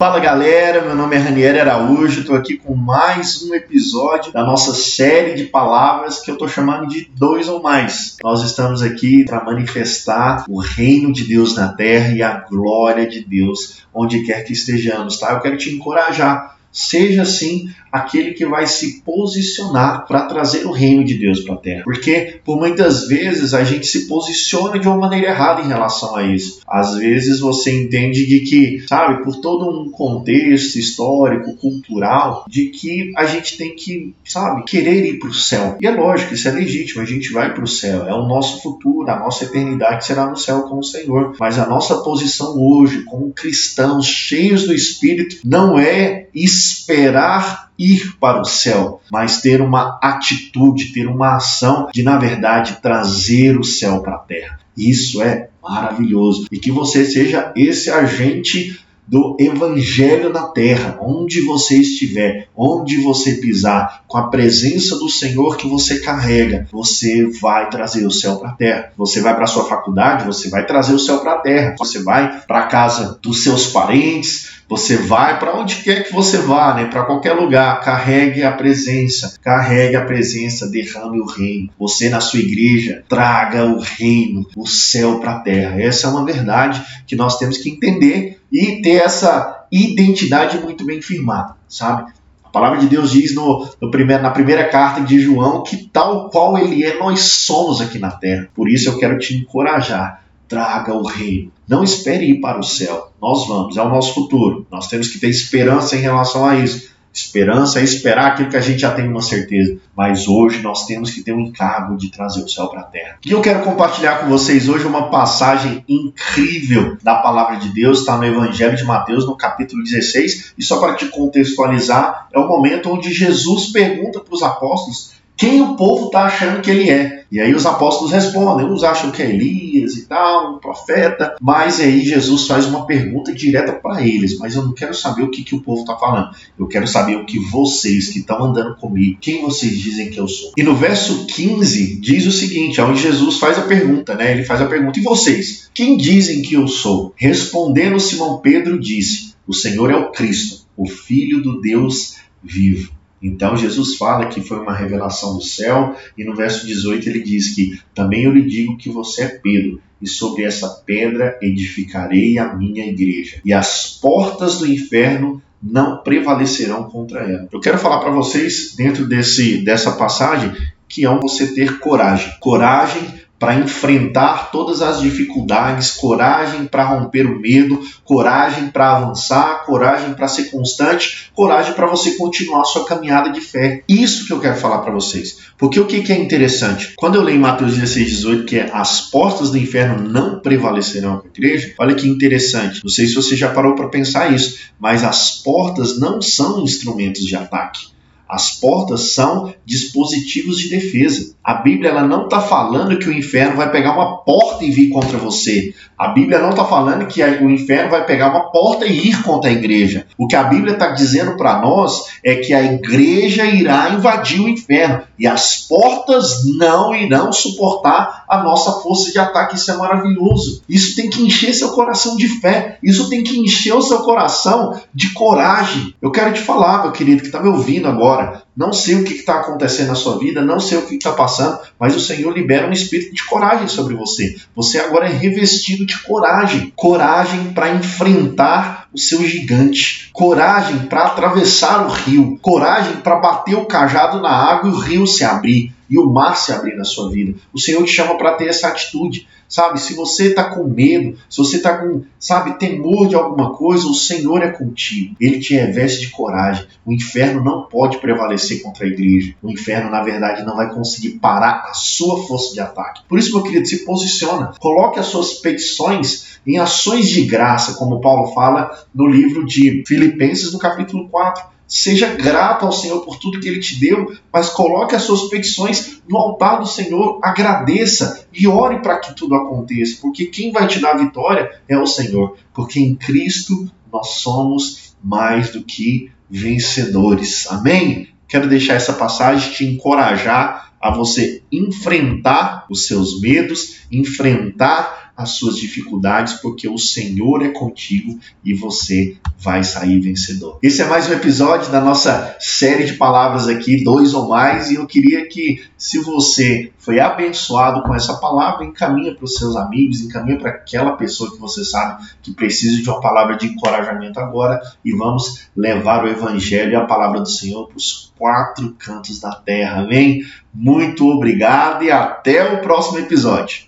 Fala galera, meu nome é Ranieri Araújo, estou aqui com mais um episódio da nossa série de palavras que eu estou chamando de dois ou mais. Nós estamos aqui para manifestar o reino de Deus na terra e a glória de Deus onde quer que estejamos, tá? Eu quero te encorajar Seja assim aquele que vai se posicionar para trazer o reino de Deus para a terra. Porque por muitas vezes a gente se posiciona de uma maneira errada em relação a isso. Às vezes você entende de que, sabe, por todo um contexto histórico, cultural, de que a gente tem que, sabe, querer ir para o céu. E é lógico, isso é legítimo, a gente vai para o céu. É o nosso futuro, a nossa eternidade será no céu com o Senhor. Mas a nossa posição hoje, como cristãos cheios do Espírito, não é esperar ir para o céu, mas ter uma atitude, ter uma ação de, na verdade, trazer o céu para a terra. Isso é maravilhoso. E que você seja esse agente do Evangelho na terra, onde você estiver, onde você pisar, com a presença do Senhor que você carrega, você vai trazer o céu para a terra. Você vai para a sua faculdade, você vai trazer o céu para a terra. Você vai para a casa dos seus parentes, você vai para onde quer que você vá, né? Para qualquer lugar, carregue a presença, carregue a presença, derrame o reino. Você na sua igreja traga o reino, o céu para a terra. Essa é uma verdade que nós temos que entender e ter essa identidade muito bem firmada, sabe? A palavra de Deus diz no, no primeiro, na primeira carta de João que tal qual ele é, nós somos aqui na terra. Por isso eu quero te encorajar traga o reino. Não espere ir para o céu. Nós vamos, é o nosso futuro. Nós temos que ter esperança em relação a isso. Esperança é esperar aquilo que a gente já tem uma certeza. Mas hoje nós temos que ter um encargo de trazer o céu para a terra. E eu quero compartilhar com vocês hoje uma passagem incrível da palavra de Deus, está no Evangelho de Mateus, no capítulo 16. E só para te contextualizar, é o momento onde Jesus pergunta para os apóstolos quem o povo está achando que ele é. E aí os apóstolos respondem, uns acham que é Elias e tal, um profeta, mas aí Jesus faz uma pergunta direta para eles, mas eu não quero saber o que, que o povo está falando, eu quero saber o que vocês que estão andando comigo, quem vocês dizem que eu sou. E no verso 15 diz o seguinte, onde Jesus faz a pergunta, né? Ele faz a pergunta, e vocês? Quem dizem que eu sou? Respondendo Simão Pedro disse, o Senhor é o Cristo, o Filho do Deus vivo. Então Jesus fala que foi uma revelação do céu, e no verso 18 ele diz que também eu lhe digo que você é Pedro, e sobre essa pedra edificarei a minha igreja, e as portas do inferno não prevalecerão contra ela. Eu quero falar para vocês, dentro desse, dessa passagem, que é você ter coragem. Coragem para enfrentar todas as dificuldades, coragem para romper o medo, coragem para avançar, coragem para ser constante, coragem para você continuar sua caminhada de fé. Isso que eu quero falar para vocês. Porque o que, que é interessante? Quando eu leio em Mateus 16, 18, que é as portas do inferno não prevalecerão com a igreja, olha que interessante. Não sei se você já parou para pensar isso, mas as portas não são instrumentos de ataque. As portas são dispositivos de defesa. A Bíblia ela não está falando que o inferno vai pegar uma porta e vir contra você. A Bíblia não está falando que o inferno vai pegar uma porta e ir contra a igreja. O que a Bíblia está dizendo para nós é que a igreja irá invadir o inferno e as portas não irão suportar a nossa força de ataque. Isso é maravilhoso. Isso tem que encher seu coração de fé. Isso tem que encher o seu coração de coragem. Eu quero te falar, meu querido, que está me ouvindo agora. Não sei o que está acontecendo na sua vida, não sei o que está passando, mas o Senhor libera um espírito de coragem sobre você. Você agora é revestido de coragem coragem para enfrentar o seu gigante, coragem para atravessar o rio, coragem para bater o cajado na água e o rio se abrir e o mar se abrir na sua vida. O Senhor te chama para ter essa atitude. Sabe, se você está com medo, se você está com, sabe, temor de alguma coisa, o Senhor é contigo. Ele te reveste de coragem. O inferno não pode prevalecer contra a igreja. O inferno, na verdade, não vai conseguir parar a sua força de ataque. Por isso, meu querido, se posiciona. Coloque as suas petições em ações de graça, como Paulo fala no livro de Filipenses, no capítulo 4. Seja grato ao Senhor por tudo que Ele te deu, mas coloque as suas petições no altar do Senhor, agradeça e ore para que tudo aconteça, porque quem vai te dar vitória é o Senhor, porque em Cristo nós somos mais do que vencedores. Amém? Quero deixar essa passagem te encorajar a você enfrentar os seus medos, enfrentar as suas dificuldades, porque o Senhor é contigo e você vai sair vencedor. Esse é mais um episódio da nossa série de palavras aqui, dois ou mais, e eu queria que, se você foi abençoado com essa palavra, encaminha para os seus amigos, encaminha para aquela pessoa que você sabe que precisa de uma palavra de encorajamento agora e vamos levar o evangelho e a palavra do Senhor para os quatro cantos da terra. Amém? Muito obrigado e até o próximo episódio.